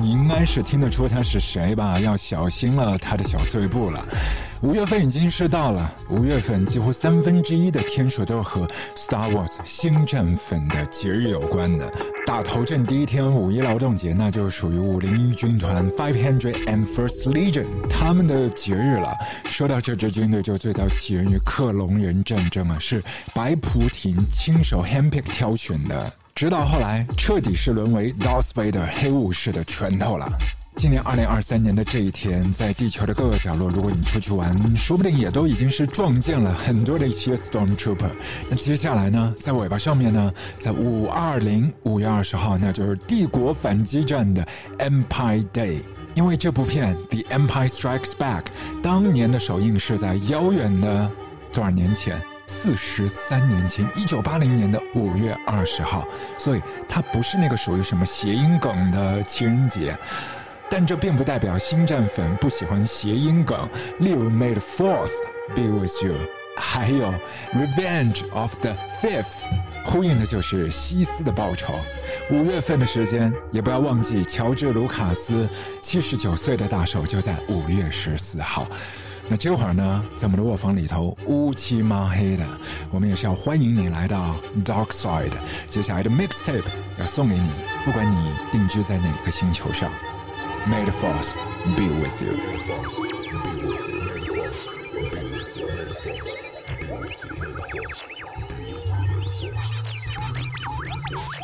你应该是听得出他是谁吧？要小心了他的小碎步了。五月份已经是到了，五月份几乎三分之一的天数都和 Star Wars 星战粉的节日有关的。打头阵第一天五一劳动节，那就属于五零一军团 Five Hundred and First Legion 他们的节日了。说到这支军队，就最早起源于克隆人战争啊，是白菩提亲手 handpick 挑选的，直到后来彻底是沦为 Darth Vader 黑武士的拳头了。今年二零二三年的这一天，在地球的各个角落，如果你出去玩，说不定也都已经是撞见了很多的一些 Stormtrooper。那接下来呢，在尾巴上面呢，在五二零五月二十号，那就是帝国反击战的 Empire Day。因为这部片《The Empire Strikes Back》当年的首映是在遥远的多少年前？四十三年前，一九八零年的五月二十号，所以它不是那个属于什么谐音梗的情人节。但这并不代表星战粉不喜欢谐音梗，例如 May the Fourth be with you，还有 Revenge of the Fifth，呼应的就是西斯的报仇。五月份的时间，也不要忘记乔治·卢卡斯七十九岁的大寿就在五月十四号。那这会儿呢，在我们的卧房里头乌漆抹黑的，我们也是要欢迎你来到 Dark Side。接下来的 Mixtape 要送给你，不管你定居在哪个星球上。May the force be with you. May the force be with you.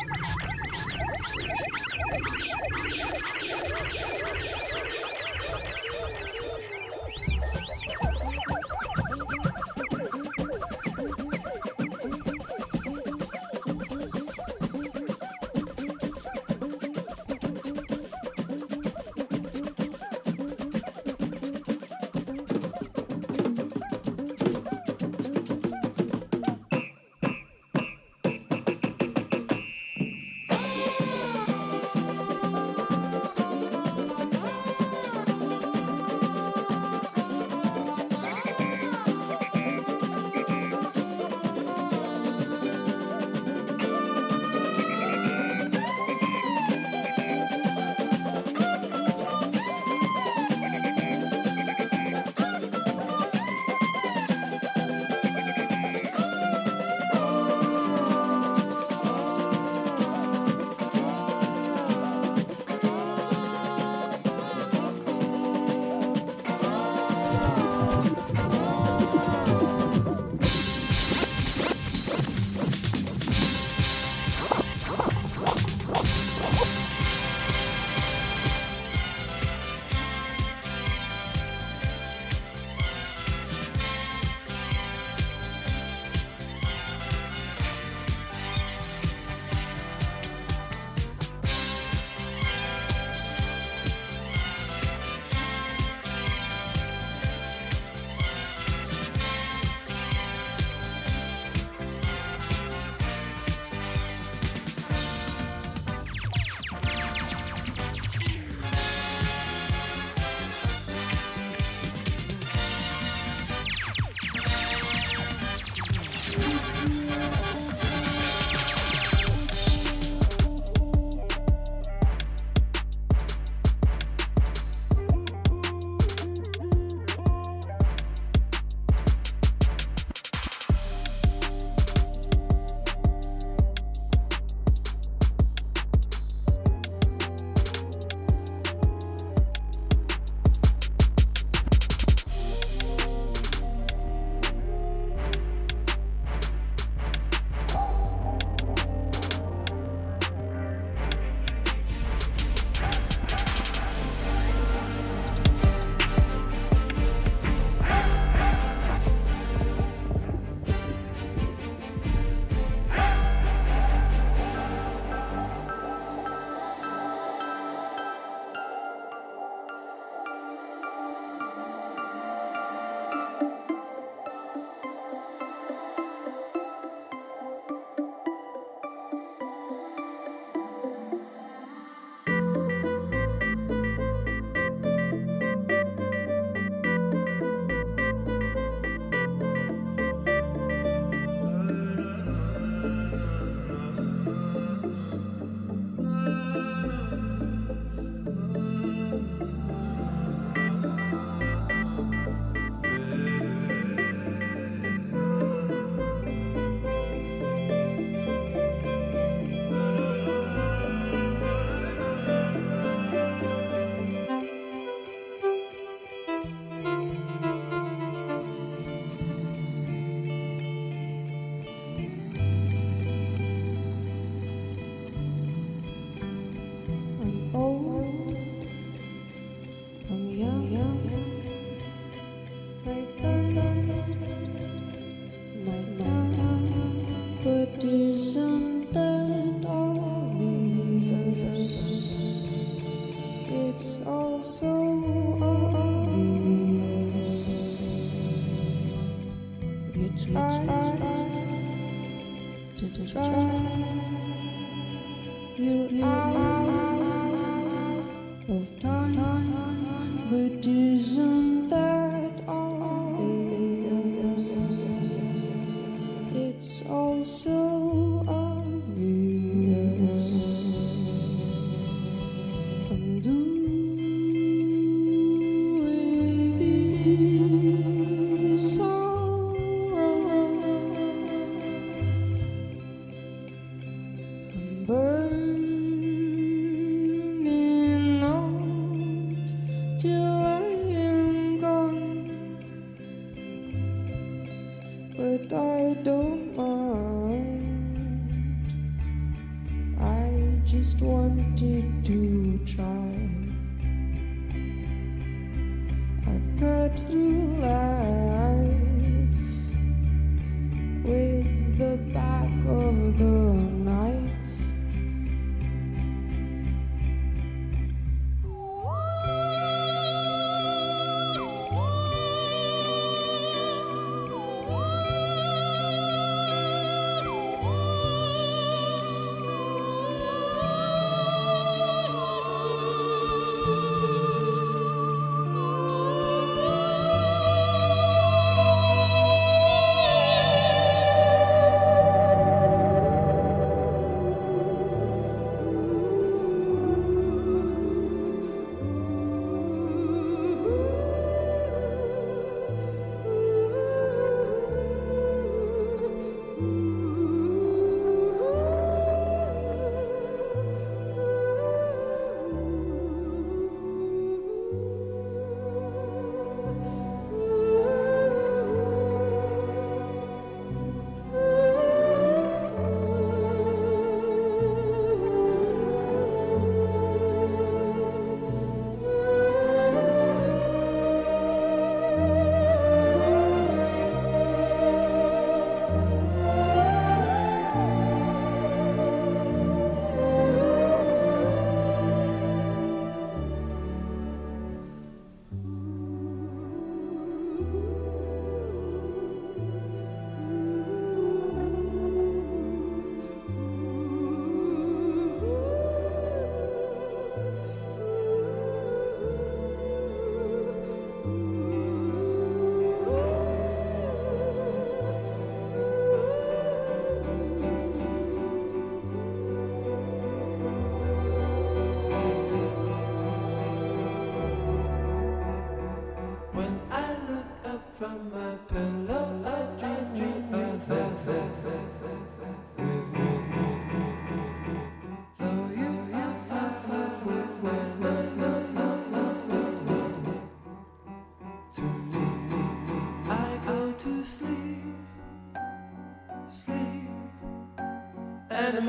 May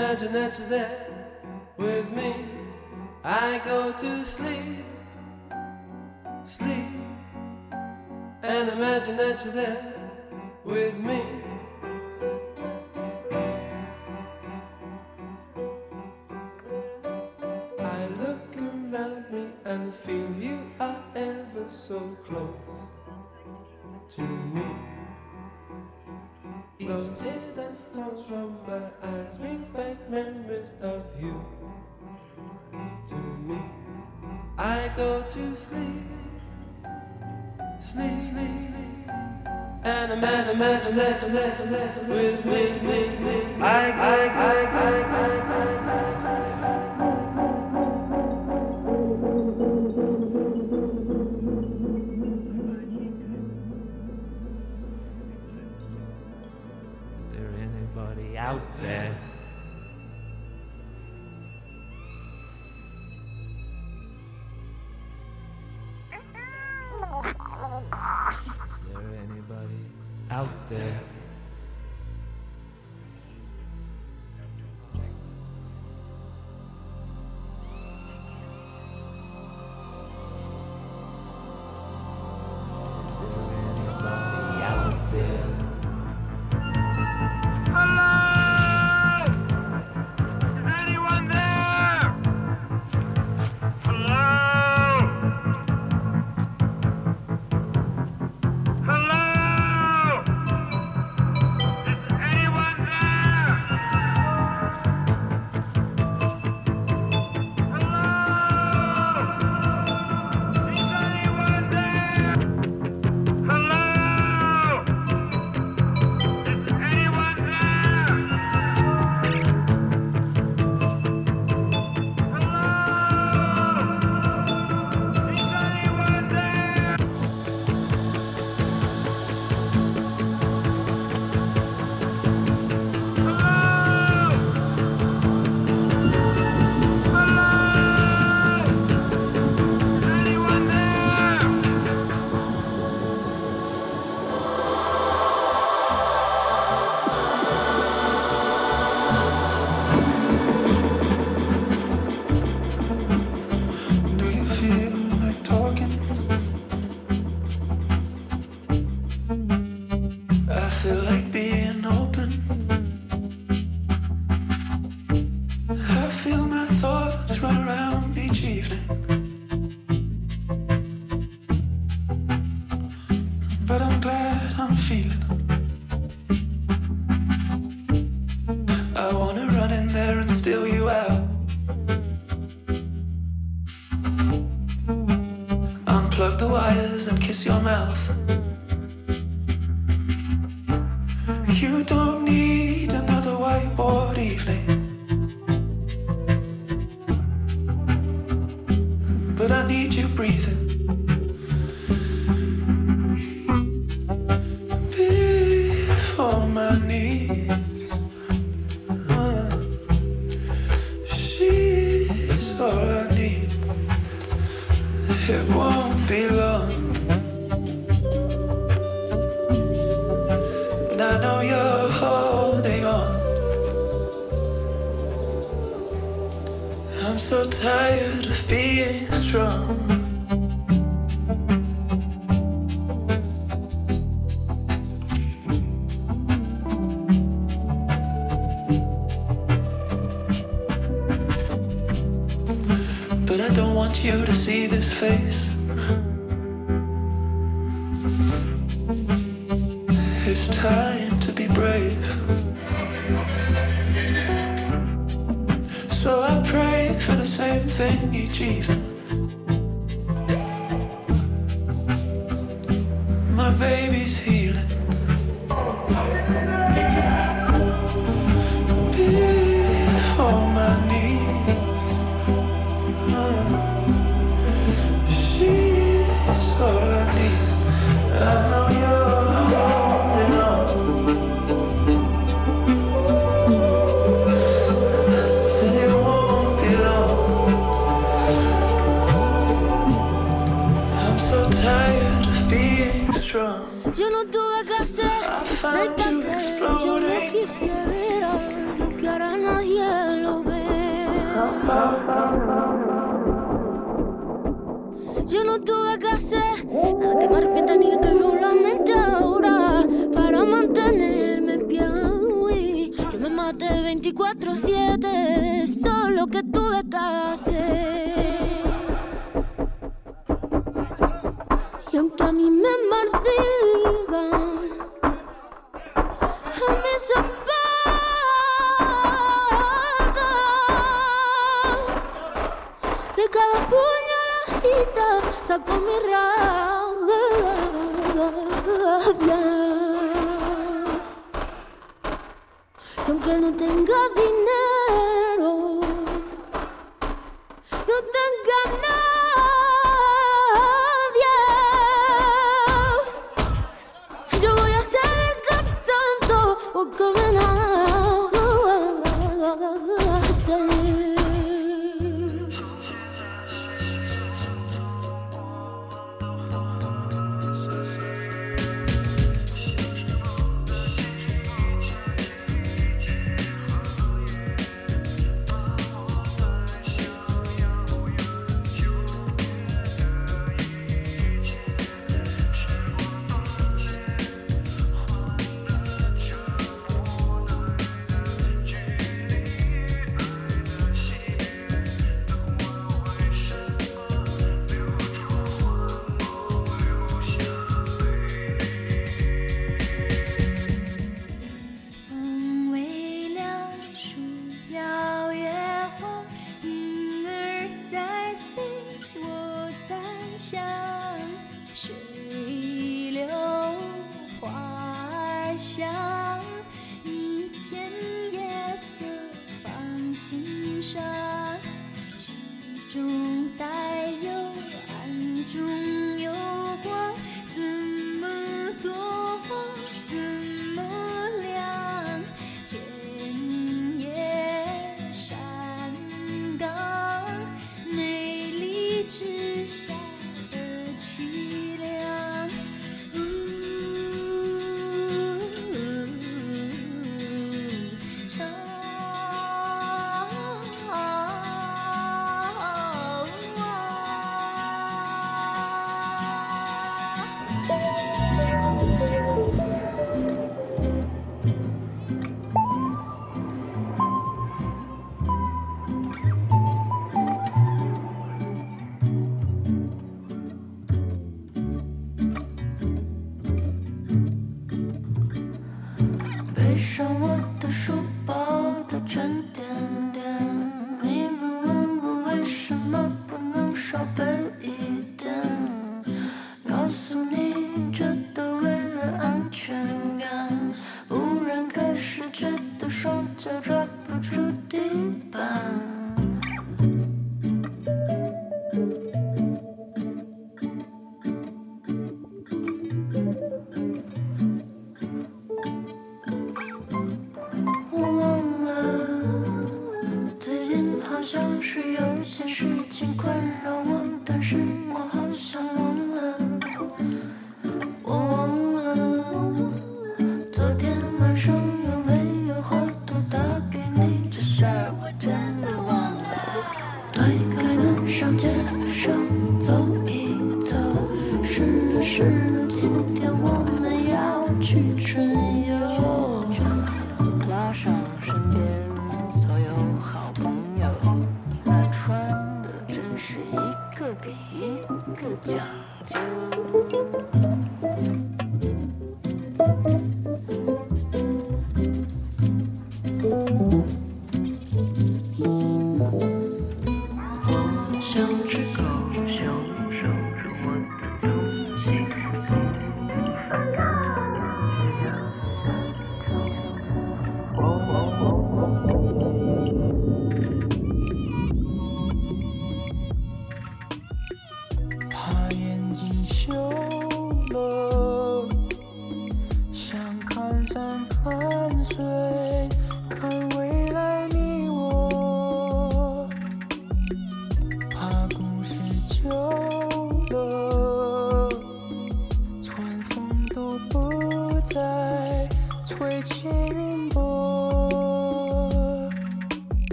imagine that you're there with me. I go to sleep, sleep, and imagine that you're there with me. I look around me and feel you are ever so close to me. Each day that falls from my eyes brings memories of you to me. I go to sleep, sleep, sleep, sleep, and imagine, imagine, imagine, imagine, imagine, with me, with me. I, I, I, I, I, I, I. but kiss your mouth. Strong.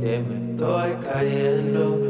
Porque me estoy cayendo.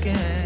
Play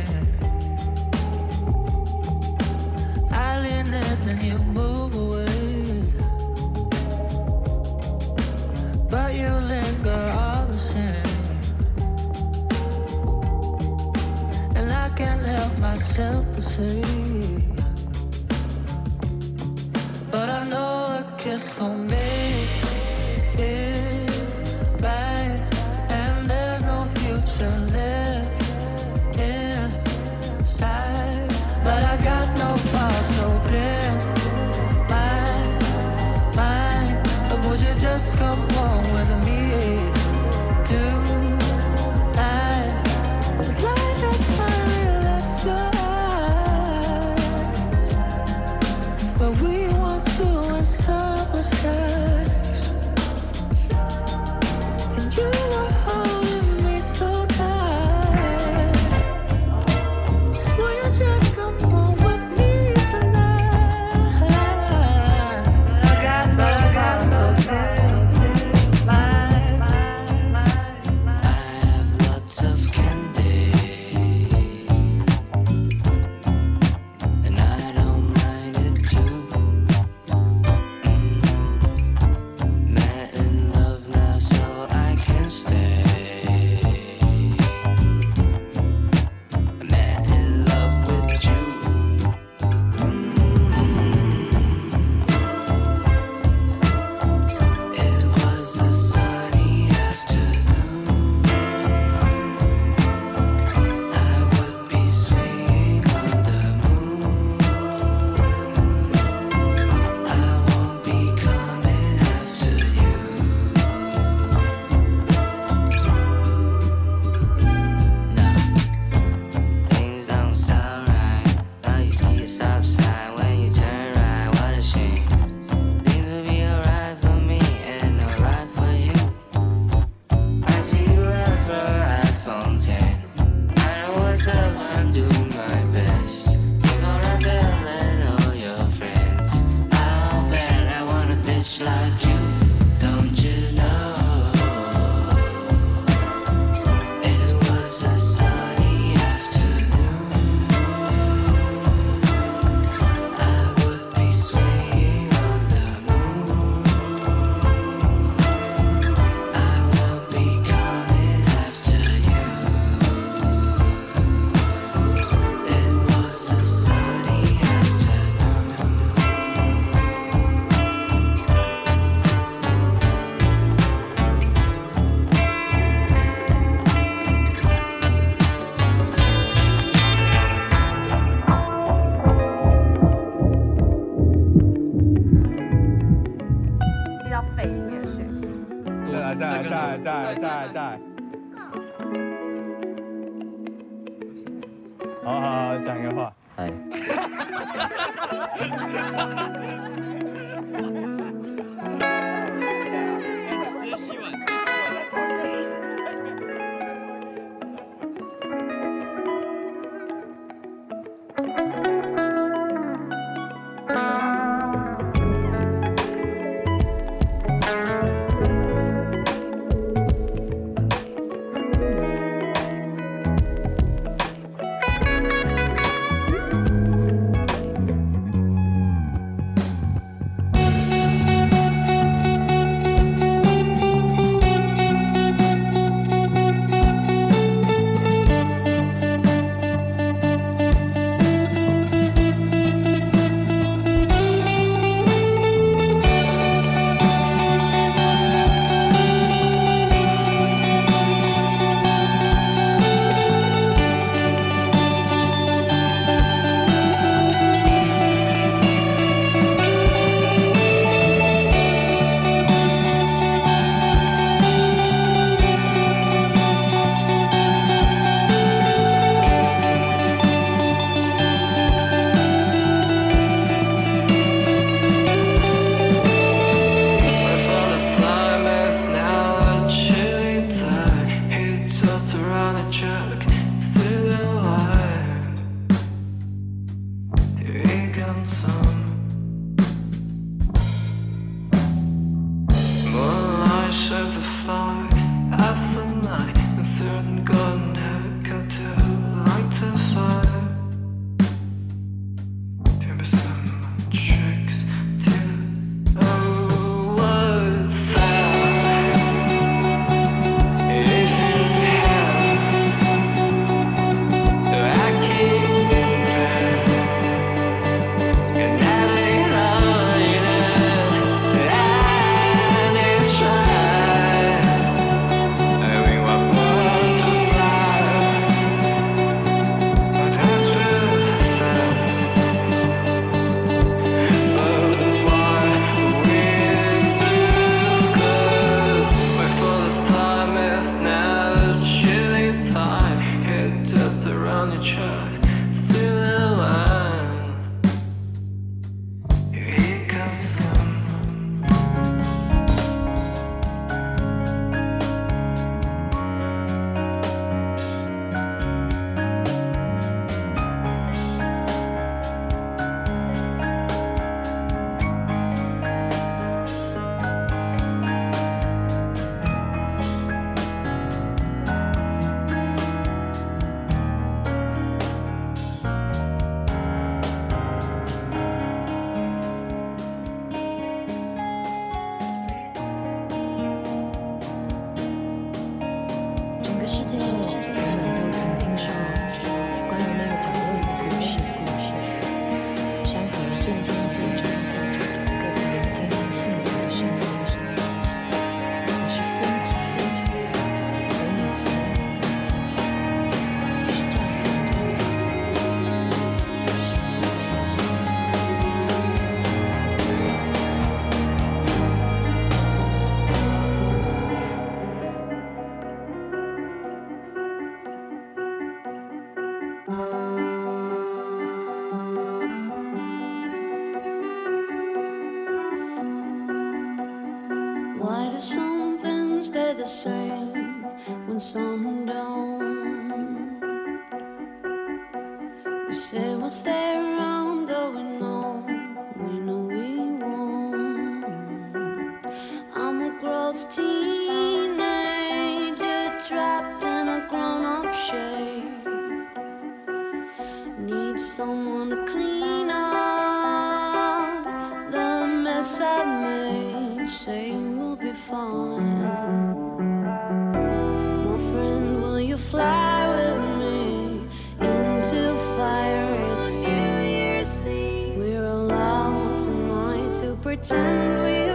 pretend we're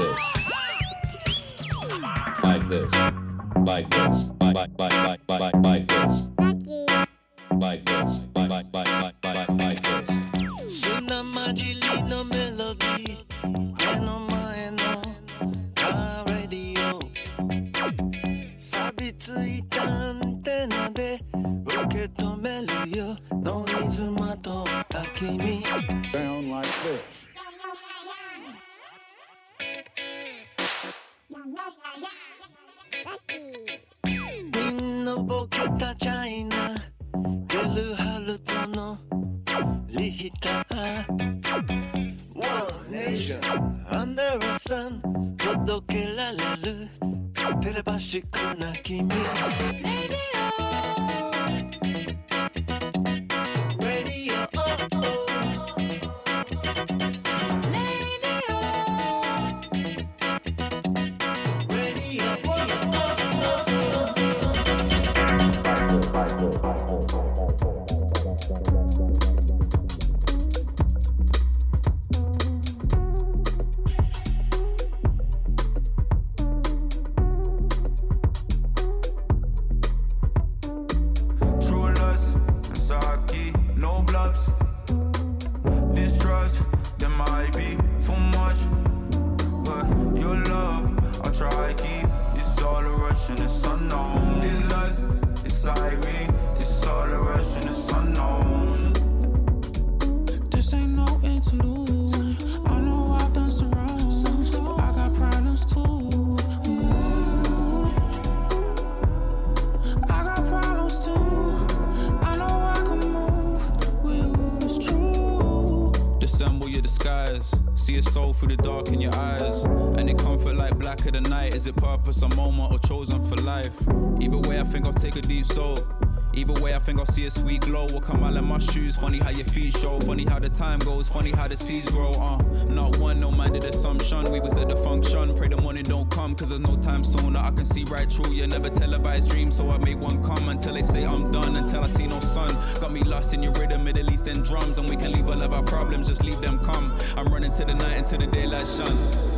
this. Funny how your feet show. Funny how the time goes. Funny how the seeds grow. Uh, not one, no minded assumption. We was at the function. Pray the morning don't come, cause there's no time sooner. I can see right through. You never televised dreams, so I make one come until they say I'm done. Until I see no sun. Got me lost in your rhythm, Middle Eastern drums. And we can leave all of our problems, just leave them come. I'm running to the night until the daylight shine.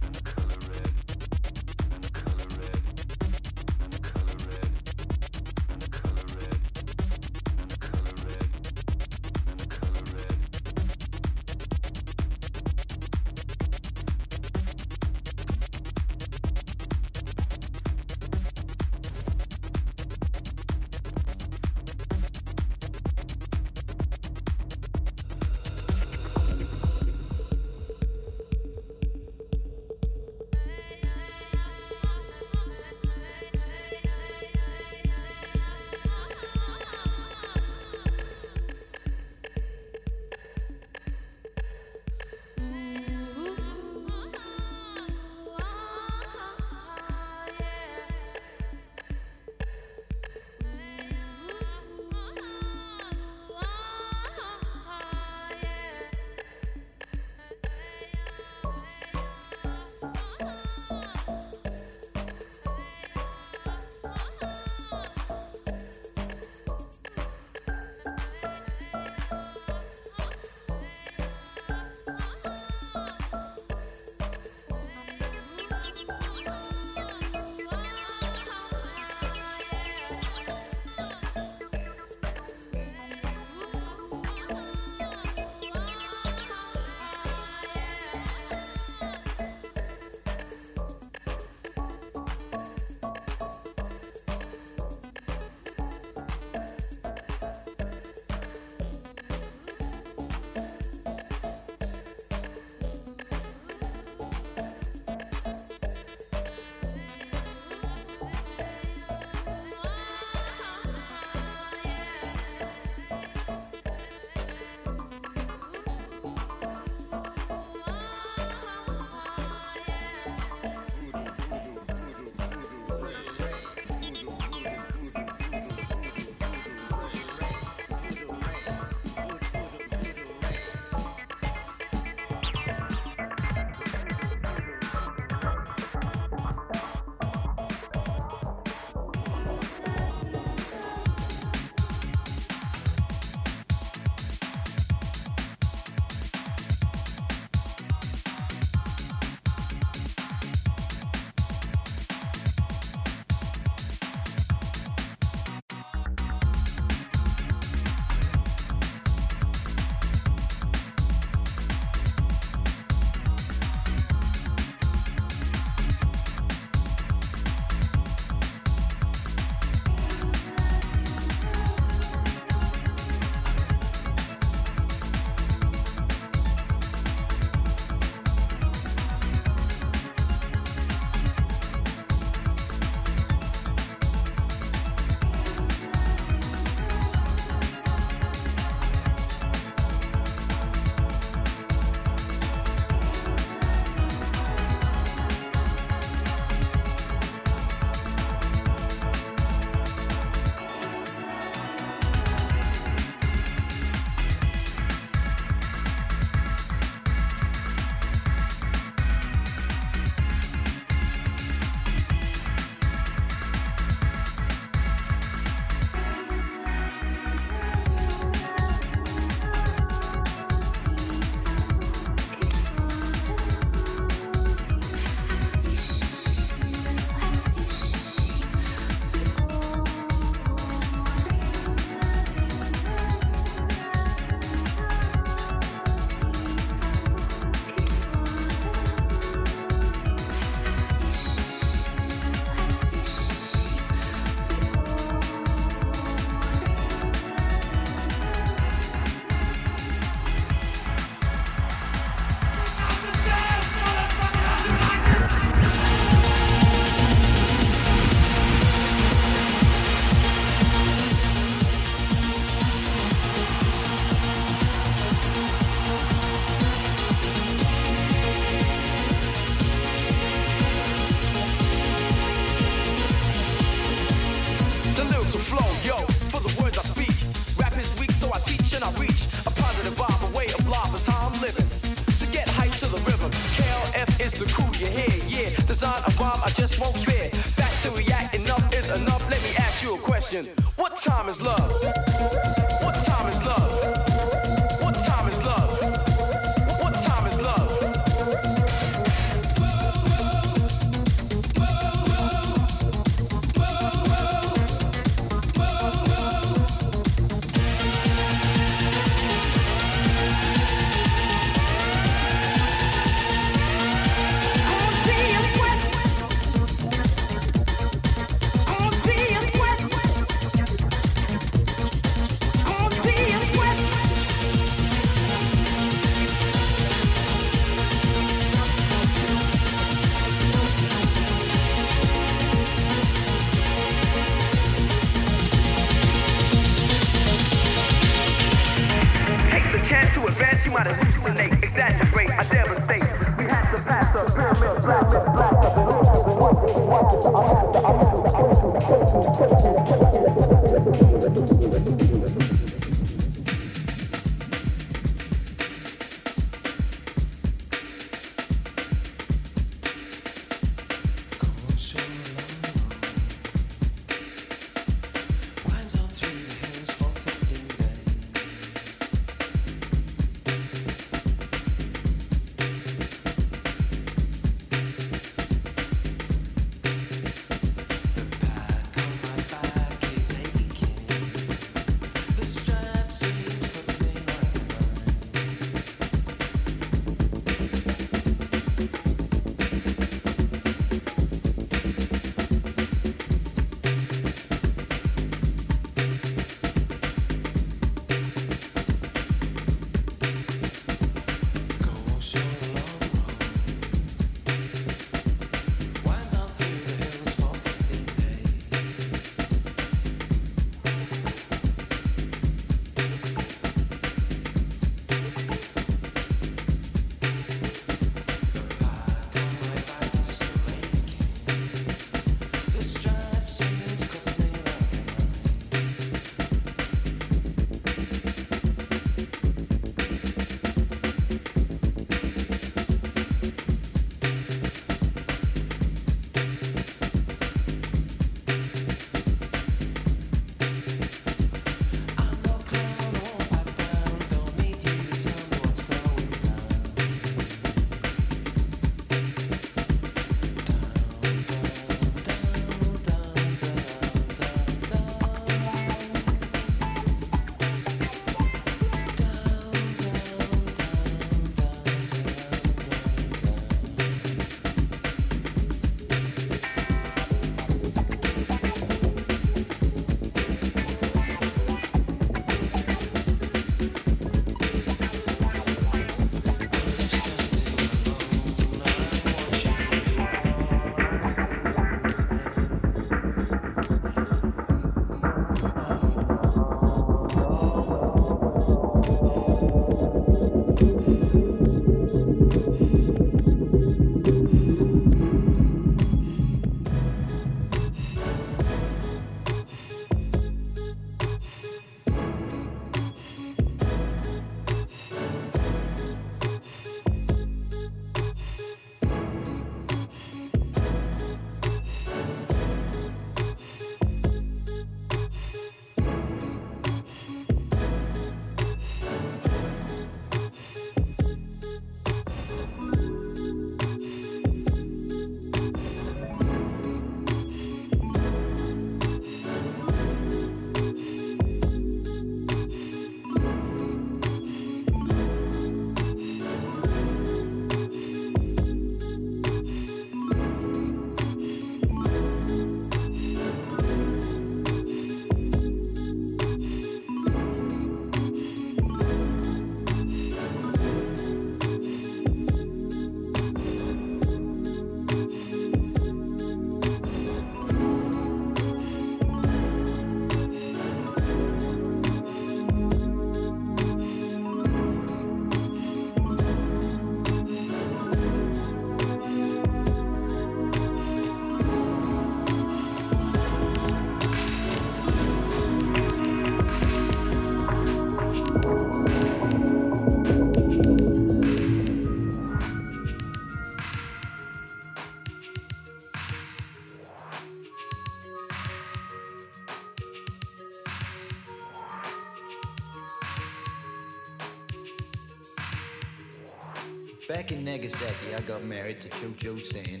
got married to Cho Cho San.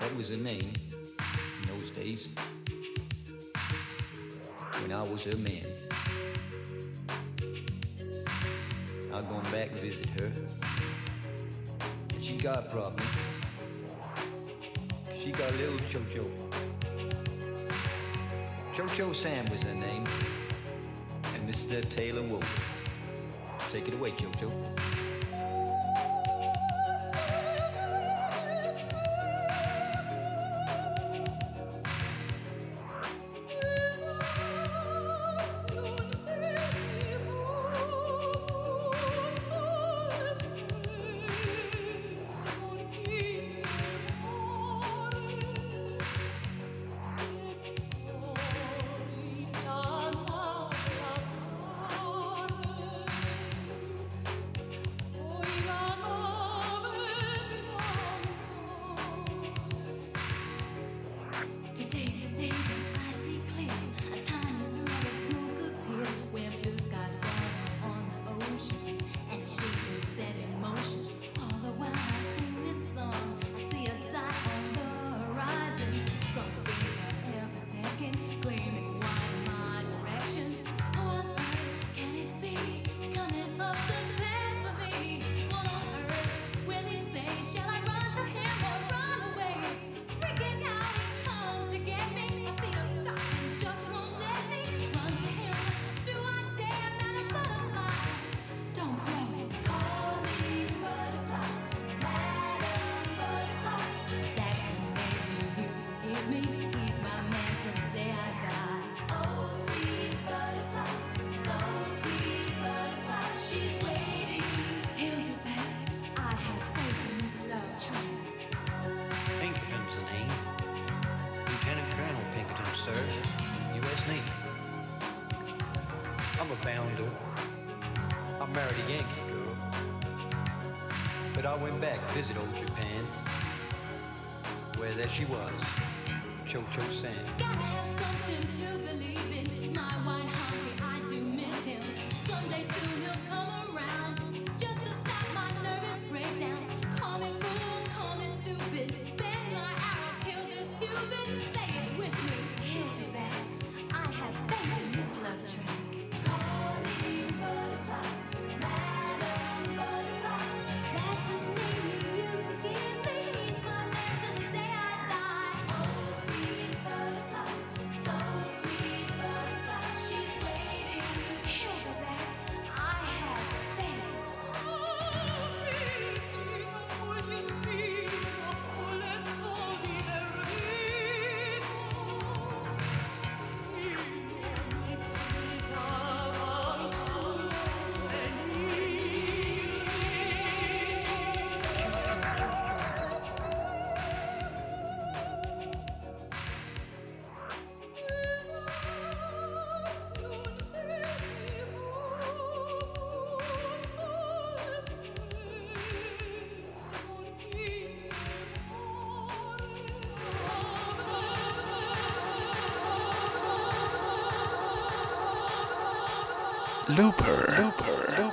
That was her name in those days. When I was her man. I gone back and visit her. And she got a problem. She got a little Cho Cho. Cho Cho Sam was her name. And Mr. Taylor Wolf. Take it away, Cho Cho. Looper. Looper.